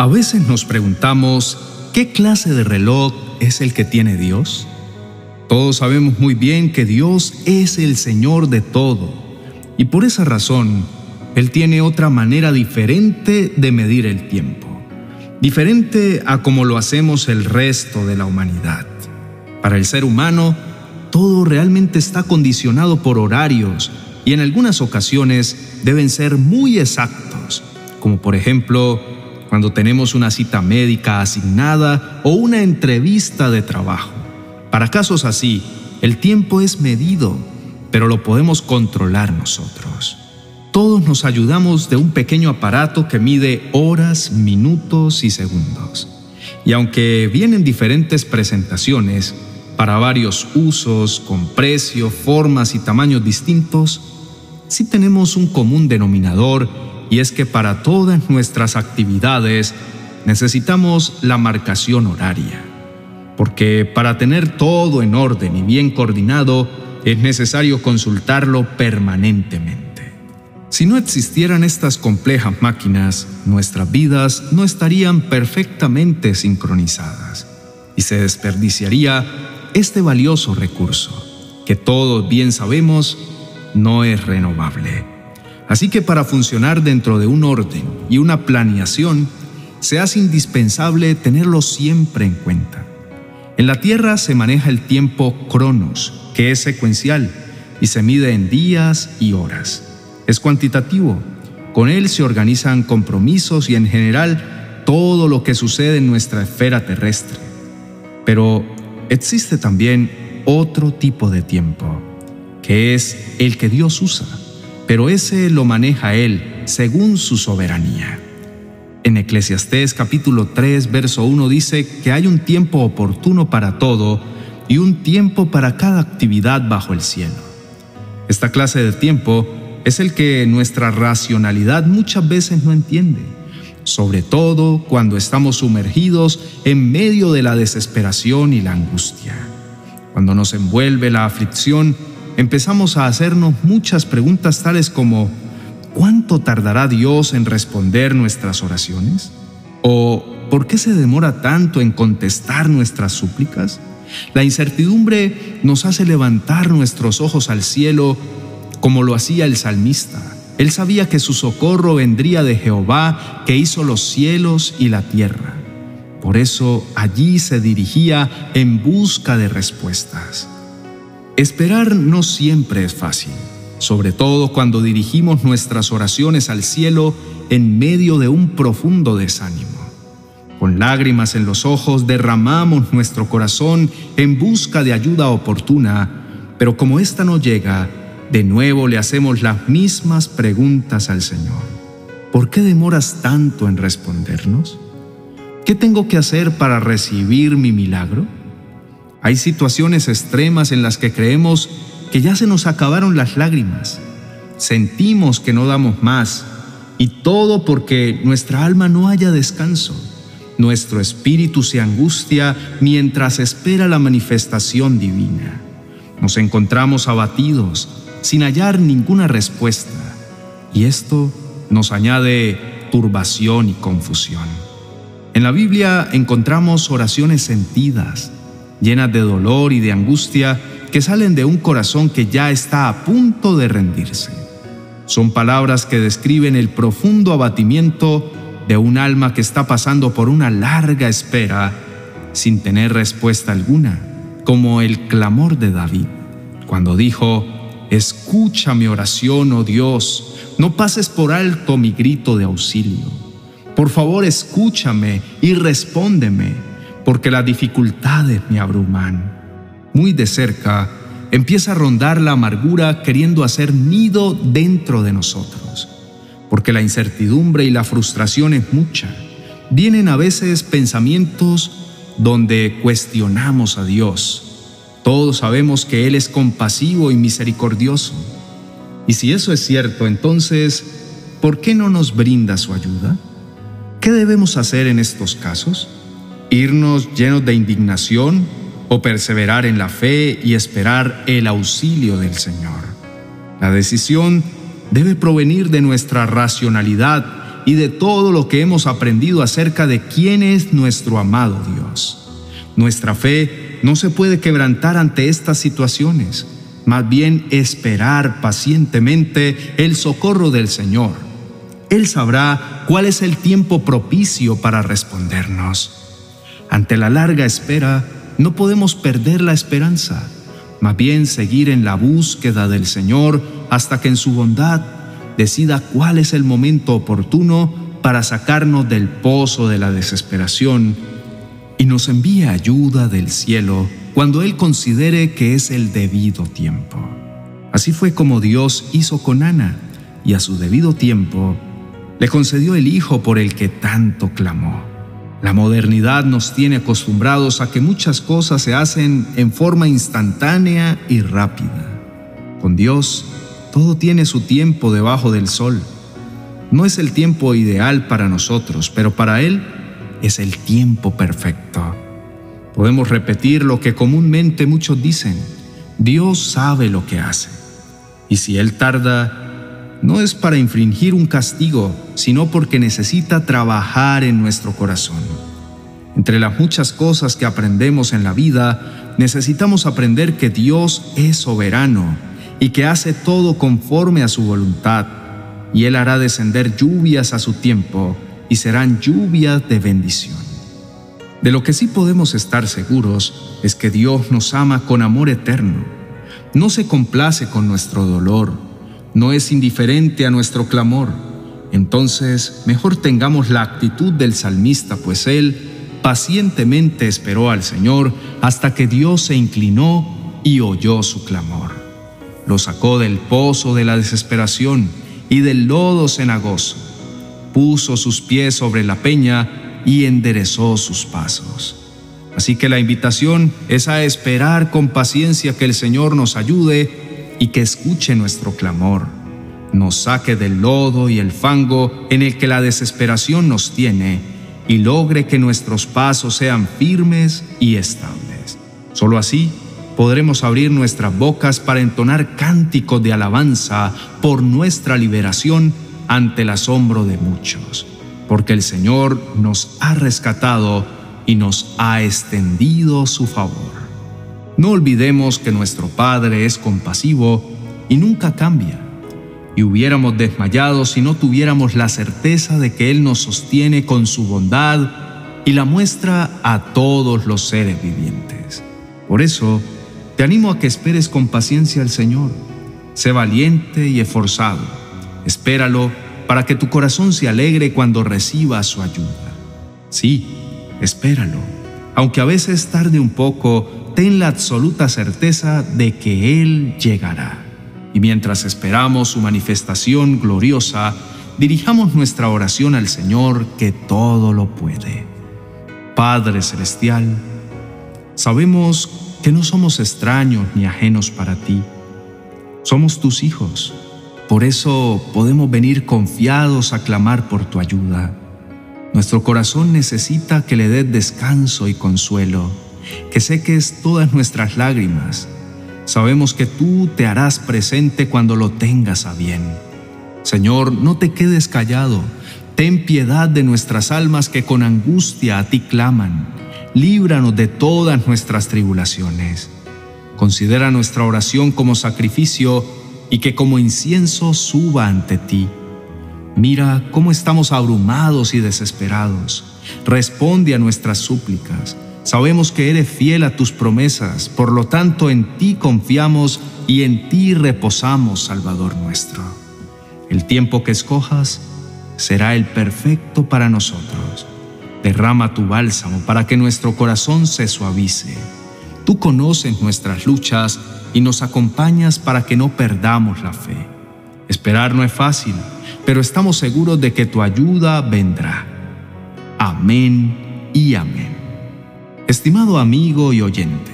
A veces nos preguntamos, ¿qué clase de reloj es el que tiene Dios? Todos sabemos muy bien que Dios es el Señor de todo, y por esa razón, Él tiene otra manera diferente de medir el tiempo, diferente a como lo hacemos el resto de la humanidad. Para el ser humano, todo realmente está condicionado por horarios y en algunas ocasiones deben ser muy exactos, como por ejemplo cuando tenemos una cita médica asignada o una entrevista de trabajo. Para casos así, el tiempo es medido, pero lo podemos controlar nosotros. Todos nos ayudamos de un pequeño aparato que mide horas, minutos y segundos. Y aunque vienen diferentes presentaciones, para varios usos, con precio, formas y tamaños distintos, sí tenemos un común denominador y es que para todas nuestras actividades necesitamos la marcación horaria, porque para tener todo en orden y bien coordinado es necesario consultarlo permanentemente. Si no existieran estas complejas máquinas, nuestras vidas no estarían perfectamente sincronizadas y se desperdiciaría este valioso recurso, que todos bien sabemos no es renovable. Así que para funcionar dentro de un orden y una planeación, se hace indispensable tenerlo siempre en cuenta. En la Tierra se maneja el tiempo cronos, que es secuencial y se mide en días y horas. Es cuantitativo. Con él se organizan compromisos y en general todo lo que sucede en nuestra esfera terrestre. Pero existe también otro tipo de tiempo, que es el que Dios usa pero ese lo maneja Él según su soberanía. En Eclesiastés capítulo 3, verso 1 dice que hay un tiempo oportuno para todo y un tiempo para cada actividad bajo el cielo. Esta clase de tiempo es el que nuestra racionalidad muchas veces no entiende, sobre todo cuando estamos sumergidos en medio de la desesperación y la angustia. Cuando nos envuelve la aflicción, empezamos a hacernos muchas preguntas tales como ¿cuánto tardará Dios en responder nuestras oraciones? ¿O por qué se demora tanto en contestar nuestras súplicas? La incertidumbre nos hace levantar nuestros ojos al cielo como lo hacía el salmista. Él sabía que su socorro vendría de Jehová que hizo los cielos y la tierra. Por eso allí se dirigía en busca de respuestas. Esperar no siempre es fácil, sobre todo cuando dirigimos nuestras oraciones al cielo en medio de un profundo desánimo. Con lágrimas en los ojos derramamos nuestro corazón en busca de ayuda oportuna, pero como ésta no llega, de nuevo le hacemos las mismas preguntas al Señor. ¿Por qué demoras tanto en respondernos? ¿Qué tengo que hacer para recibir mi milagro? Hay situaciones extremas en las que creemos que ya se nos acabaron las lágrimas. Sentimos que no damos más y todo porque nuestra alma no haya descanso. Nuestro espíritu se angustia mientras espera la manifestación divina. Nos encontramos abatidos, sin hallar ninguna respuesta, y esto nos añade turbación y confusión. En la Biblia encontramos oraciones sentidas, llenas de dolor y de angustia que salen de un corazón que ya está a punto de rendirse. Son palabras que describen el profundo abatimiento de un alma que está pasando por una larga espera sin tener respuesta alguna, como el clamor de David, cuando dijo, Escucha mi oración, oh Dios, no pases por alto mi grito de auxilio. Por favor, escúchame y respóndeme porque las dificultades me abruman. Muy de cerca empieza a rondar la amargura queriendo hacer nido dentro de nosotros, porque la incertidumbre y la frustración es mucha. Vienen a veces pensamientos donde cuestionamos a Dios. Todos sabemos que Él es compasivo y misericordioso. Y si eso es cierto, entonces, ¿por qué no nos brinda su ayuda? ¿Qué debemos hacer en estos casos? Irnos llenos de indignación o perseverar en la fe y esperar el auxilio del Señor. La decisión debe provenir de nuestra racionalidad y de todo lo que hemos aprendido acerca de quién es nuestro amado Dios. Nuestra fe no se puede quebrantar ante estas situaciones, más bien esperar pacientemente el socorro del Señor. Él sabrá cuál es el tiempo propicio para respondernos. Ante la larga espera, no podemos perder la esperanza, más bien seguir en la búsqueda del Señor hasta que en su bondad decida cuál es el momento oportuno para sacarnos del pozo de la desesperación y nos envíe ayuda del cielo cuando Él considere que es el debido tiempo. Así fue como Dios hizo con Ana y a su debido tiempo le concedió el hijo por el que tanto clamó. La modernidad nos tiene acostumbrados a que muchas cosas se hacen en forma instantánea y rápida. Con Dios, todo tiene su tiempo debajo del sol. No es el tiempo ideal para nosotros, pero para Él es el tiempo perfecto. Podemos repetir lo que comúnmente muchos dicen. Dios sabe lo que hace. Y si Él tarda, no es para infringir un castigo, sino porque necesita trabajar en nuestro corazón. Entre las muchas cosas que aprendemos en la vida, necesitamos aprender que Dios es soberano y que hace todo conforme a su voluntad, y Él hará descender lluvias a su tiempo, y serán lluvias de bendición. De lo que sí podemos estar seguros es que Dios nos ama con amor eterno. No se complace con nuestro dolor, no es indiferente a nuestro clamor. Entonces, mejor tengamos la actitud del salmista, pues él pacientemente esperó al Señor hasta que Dios se inclinó y oyó su clamor. Lo sacó del pozo de la desesperación y del lodo cenagoso. Puso sus pies sobre la peña y enderezó sus pasos. Así que la invitación es a esperar con paciencia que el Señor nos ayude y que escuche nuestro clamor, nos saque del lodo y el fango en el que la desesperación nos tiene y logre que nuestros pasos sean firmes y estables. Solo así podremos abrir nuestras bocas para entonar cánticos de alabanza por nuestra liberación ante el asombro de muchos, porque el Señor nos ha rescatado y nos ha extendido su favor. No olvidemos que nuestro Padre es compasivo y nunca cambia. Y hubiéramos desmayado si no tuviéramos la certeza de que Él nos sostiene con su bondad y la muestra a todos los seres vivientes. Por eso, te animo a que esperes con paciencia al Señor. Sé valiente y esforzado. Espéralo para que tu corazón se alegre cuando reciba su ayuda. Sí, espéralo, aunque a veces tarde un poco ten la absoluta certeza de que Él llegará. Y mientras esperamos su manifestación gloriosa, dirijamos nuestra oración al Señor que todo lo puede. Padre Celestial, sabemos que no somos extraños ni ajenos para ti. Somos tus hijos. Por eso podemos venir confiados a clamar por tu ayuda. Nuestro corazón necesita que le des descanso y consuelo que seques todas nuestras lágrimas. Sabemos que tú te harás presente cuando lo tengas a bien. Señor, no te quedes callado. Ten piedad de nuestras almas que con angustia a ti claman. Líbranos de todas nuestras tribulaciones. Considera nuestra oración como sacrificio y que como incienso suba ante ti. Mira cómo estamos abrumados y desesperados. Responde a nuestras súplicas Sabemos que eres fiel a tus promesas, por lo tanto en ti confiamos y en ti reposamos, Salvador nuestro. El tiempo que escojas será el perfecto para nosotros. Derrama tu bálsamo para que nuestro corazón se suavice. Tú conoces nuestras luchas y nos acompañas para que no perdamos la fe. Esperar no es fácil, pero estamos seguros de que tu ayuda vendrá. Amén y amén. Estimado amigo y oyente,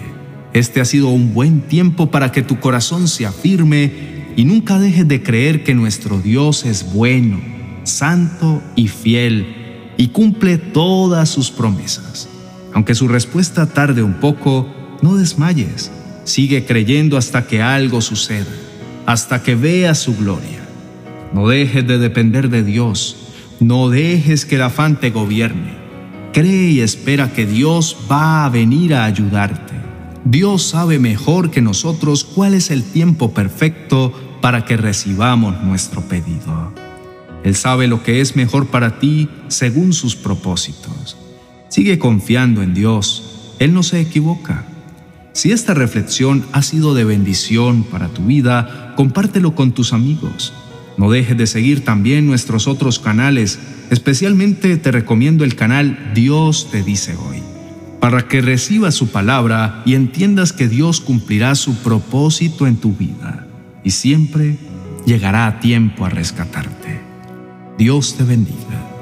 este ha sido un buen tiempo para que tu corazón se afirme y nunca dejes de creer que nuestro Dios es bueno, santo y fiel y cumple todas sus promesas. Aunque su respuesta tarde un poco, no desmayes. Sigue creyendo hasta que algo suceda, hasta que veas su gloria. No dejes de depender de Dios. No dejes que el afán te gobierne. Cree y espera que Dios va a venir a ayudarte. Dios sabe mejor que nosotros cuál es el tiempo perfecto para que recibamos nuestro pedido. Él sabe lo que es mejor para ti según sus propósitos. Sigue confiando en Dios. Él no se equivoca. Si esta reflexión ha sido de bendición para tu vida, compártelo con tus amigos. No dejes de seguir también nuestros otros canales, especialmente te recomiendo el canal Dios te dice hoy, para que recibas su palabra y entiendas que Dios cumplirá su propósito en tu vida y siempre llegará a tiempo a rescatarte. Dios te bendiga.